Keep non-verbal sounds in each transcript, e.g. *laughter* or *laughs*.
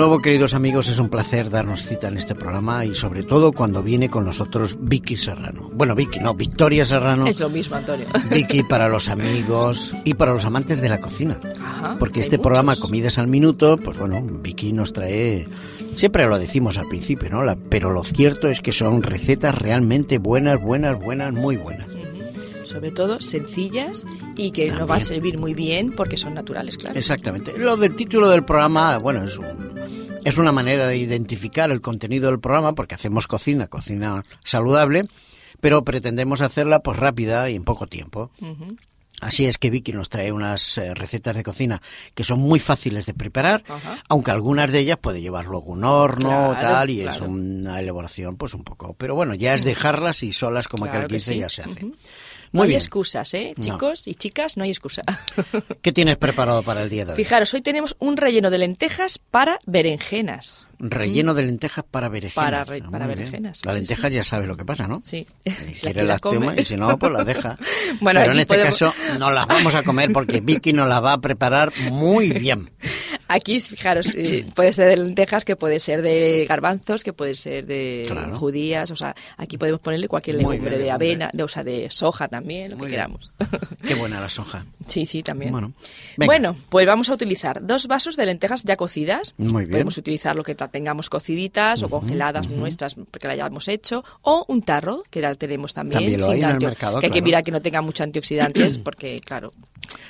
nuevo, queridos amigos, es un placer darnos cita en este programa y sobre todo cuando viene con nosotros Vicky Serrano. Bueno, Vicky, no, Victoria Serrano. Es lo mismo, Antonio. *laughs* Vicky para los amigos y para los amantes de la cocina. Ajá, Porque este programa. Comidas al Minuto, pues bueno, Vicky nos trae... Siempre lo decimos al principio, ¿no? La- pero lo cierto es que son recetas realmente buenas, buenas, buenas, muy buenas. Sobre todo sencillas y que nos va a También. servir muy bien porque son naturales, claro. Exactamente. Lo del título del programa, bueno, es un- es una manera de identificar el contenido del programa porque hacemos cocina, cocina saludable, pero pretendemos hacerla pues rápida y en poco tiempo. Así es que Vicky nos trae unas eh, recetas de cocina que son muy fáciles de preparar, aunque algunas de ellas puede llevar luego un horno Claro, tal y es una elaboración pues un poco, pero bueno, ya es dejarlas y solas como Claro aquel que 15 sí. ya se hace. No hay bien. excusas, ¿eh? No. Chicos y chicas, no hay excusa. *laughs* ¿Qué tienes preparado para el día de hoy? Fijaros, hoy tenemos un relleno de lentejas para berenjenas. Relleno de lentejas para berenjenas. Para re- Ah, para berenjenas, La lenteja sí. ya sabe lo que pasa, ¿no? Sí. Si *laughs* La quiere la las toma come. y si no, pues las deja. *laughs* Bueno, Pero en este podemos- caso no las vamos a comer porque Vicky nos las va a preparar muy bien. Aquí, fijaros, eh, puede ser de lentejas, que puede ser de garbanzos, que puede ser de Claro. judías, o sea, aquí podemos ponerle cualquier legumbre de avena, de, o sea, de soja también, lo Muy que bien. queramos. *laughs* Qué buena la soja. Sí, sí, también. Bueno. Bueno, pues vamos a utilizar dos vasos de lentejas ya cocidas. Muy bien. Podemos utilizar lo que tengamos cociditas o congeladas nuestras porque la hayamos hecho o un tarro que la tenemos también. También lo sin hay en el mercado, que hay que mirar que no tenga mucho antioxidantes *clears throat* porque, claro,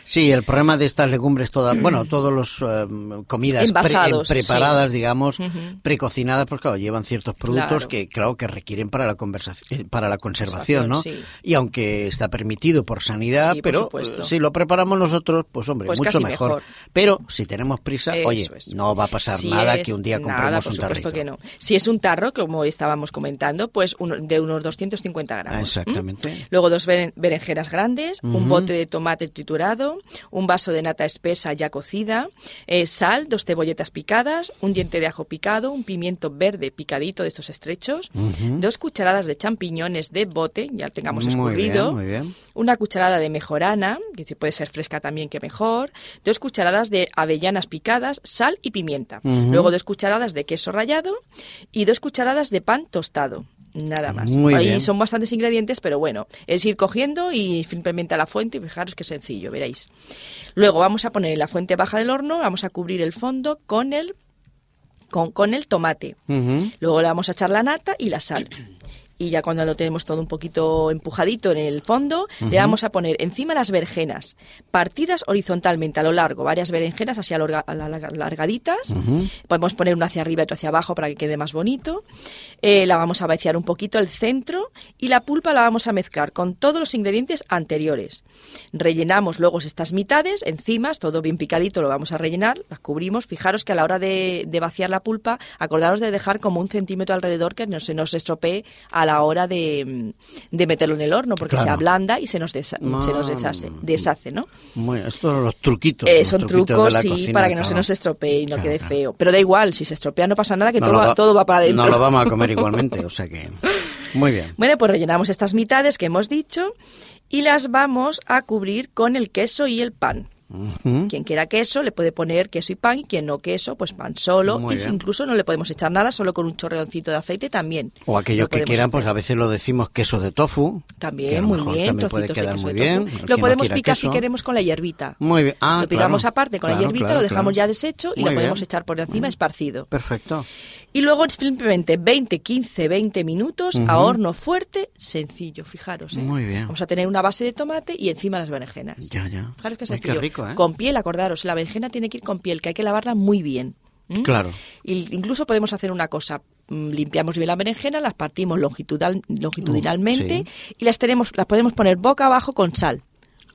Sí, el problema de estas legumbres todas, bueno, todos los eh, comidas pre- preparadas, digamos, Ujú. precocinadas, pues claro, llevan ciertos productos Claro. que claro que requieren para la conversación, para la conservación, ¿no? Sí. Y aunque está permitido por sanidad, Sí, pero eh, si lo preparamos nosotros, pues hombre, Pues mucho mejor. mejor. Pero si tenemos prisa, Eso oye, es. no va a pasar Si nada es- que un día nada, compremos por un tarrito. que no. Si es un tarro, como estábamos comentando, pues uno- de unos 250 gramos. Ah, exactamente. Luego dos beren- berenjenas grandes, un bote de tomate triturado, un vaso de nata espesa ya cocida, eh, sal, dos cebolletas picadas, un diente de ajo picado, un pimiento verde picadito de estos estrechos, dos cucharadas de champiñones de bote, ya lo tengamos Muy escurrido, bien, muy bien. una cucharada de mejorana, que puede ser fresca también que mejor, dos cucharadas de avellanas picadas, sal y pimienta, luego dos cucharadas de queso rallado y dos cucharadas de pan tostado. Nada más. Muy Ahí bien. son bastantes ingredientes, pero bueno, es ir cogiendo y simplemente a la fuente y fijaros que sencillo, veréis. Luego vamos a poner en la fuente baja del horno, vamos a cubrir el fondo con el con, con el tomate. Luego le vamos a echar la nata y la sal. Y ya cuando lo tenemos todo un poquito empujadito en el fondo, le vamos a poner encima las berenjenas, partidas horizontalmente a lo largo, varias berenjenas así alargaditas. Podemos poner una hacia arriba y otra hacia abajo para que quede más bonito. Eh, la vamos a vaciar un poquito al centro y la pulpa la vamos a mezclar con todos los ingredientes anteriores. Rellenamos luego estas mitades, encima, todo bien picadito, lo vamos a rellenar, las cubrimos. Fijaros que a la hora de, de vaciar la pulpa, acordaros de dejar como un centímetro alrededor que no se nos estropee a la hora de, de meterlo en el horno, porque se ablanda y se nos, desa- se nos deshace, deshace, ¿no? Estos son los truquitos. Eh, los son trucos, la sí, cocina, para que no se nos estropee y no Claro, quede feo. Pero da igual, si se estropea no pasa nada, que No todo, va, todo va para adentro. No lo vamos a comer *laughs* igualmente, o sea que... Muy bien. Bueno, pues rellenamos estas mitades que hemos dicho y las vamos a cubrir con el queso y el pan. Quien quiera queso le puede poner queso y pan, y quien no queso, pues pan solo. Muy y incluso no le podemos echar nada, solo con un chorreoncito de aceite también. O aquellos Lo que quieran, pues a veces lo decimos queso de tofu. que a También, lo muy mejor bien. También puede quedar muy bien. Que Lo podemos picar queso. si queremos con la hierbita. Muy bien. Ah, lo picamos claro, aparte con la hierbita, claro, lo dejamos ya deshecho y Muy lo podemos bien. echar por encima esparcido. Perfecto. Y luego simplemente 20, 15, 20 minutos a Ujú. horno fuerte, sencillo, fijaros. ¿eh? Muy bien. Vamos a tener una base de tomate y encima las berenjenas. Ya, ya. Fijaros Ay, sencillo. qué rico, ¿eh? Con piel, acordaros, la berenjena tiene que ir con piel, que hay que lavarla muy bien. Claro. Y incluso podemos hacer una cosa. mm, Limpiamos bien la berenjena, las partimos longitudinal- longitudinalmente sí. y las tenemos, las podemos poner boca abajo con sal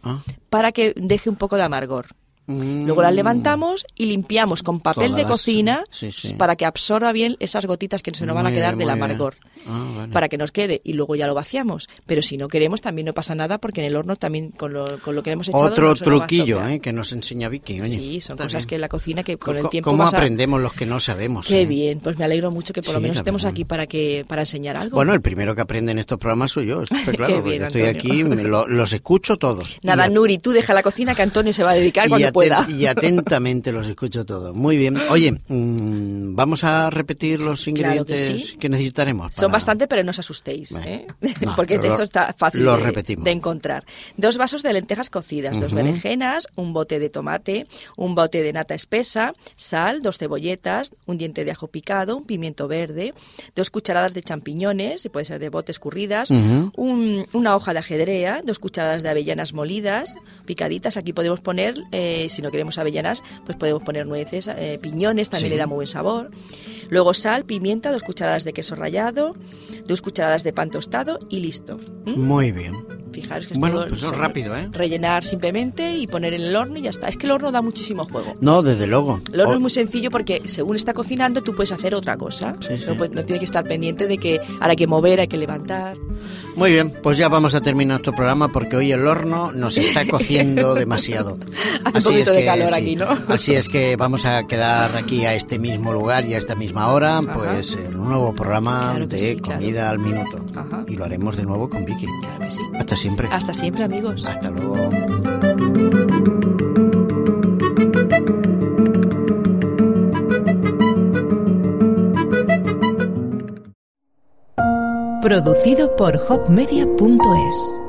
Ah. para que deje un poco de amargor. Mm. Luego las levantamos y limpiamos con papel Todas de cocina sí, sí. para que absorba bien esas gotitas que se nos van a quedar bien, del amargor. Ah, vale. Para que nos quede y luego ya lo vaciamos. Pero si no queremos también no pasa nada porque en el horno también con lo, con lo que hemos echado Otro truquillo. ¿eh? que nos enseña Vicky. oye. Sí, son cosas bien. que en la cocina que con el tiempo ¿Cómo vas a- aprendemos los que no sabemos? Qué eh? bien, pues me alegro mucho que por lo menos estemos verdad. aquí para que para enseñar algo. Bueno, el primero que aprende en estos programas soy yo, esto está *laughs* claro, Qué porque bien, estoy Antonio. aquí, me lo- los escucho todos. Nada, Y Nuri, tú deja la cocina que Antonio se va a dedicar *laughs* cuando pueda. y atentamente los escucho todos. Muy bien. Oye, mm, vamos a repetir los ingredientes que, necesitaremos. Son bastante, pero no os asustéis, ¿eh? *laughs* porque esto está fácil de, encontrar. Dos vasos de lentejas cocidas, dos berenjenas, un bote de tomate, un bote de nata espesa, sal, dos cebolletas, un diente de ajo picado, un pimiento verde, dos cucharadas de champiñones, puede ser de bote escurridas, una hoja de ajedrea, dos cucharadas de avellanas molidas, picaditas. Aquí podemos poner, eh, si no queremos avellanas, pues podemos poner nueces, eh, piñones, también le da muy buen sabor. Luego sal, pimienta, dos cucharadas de queso rallado, dos cucharadas de pan tostado y listo. ¿Mm? Muy bien. Fijaros que es bueno, pues es rápido, ¿eh? Rellenar simplemente y poner en el horno y ya está. Es que el horno da muchísimo juego. No, desde luego. El horno es muy sencillo porque según está cocinando tú puedes hacer otra cosa. No, no tienes que estar pendiente de que ahora hay que mover, hay que levantar. Muy bien, pues ya vamos a terminar nuestro programa porque hoy el horno nos está *laughs* cociendo demasiado. Hace así un poquito de calor aquí, ¿no? Así es que vamos a quedar aquí a este mismo lugar y a esta misma hora, pues en un nuevo programa de comida al minuto. Y lo haremos de nuevo con Vicky. Claro que sí. Hasta siempre. Hasta siempre, amigos. Hasta luego. Producido por hopmedia.es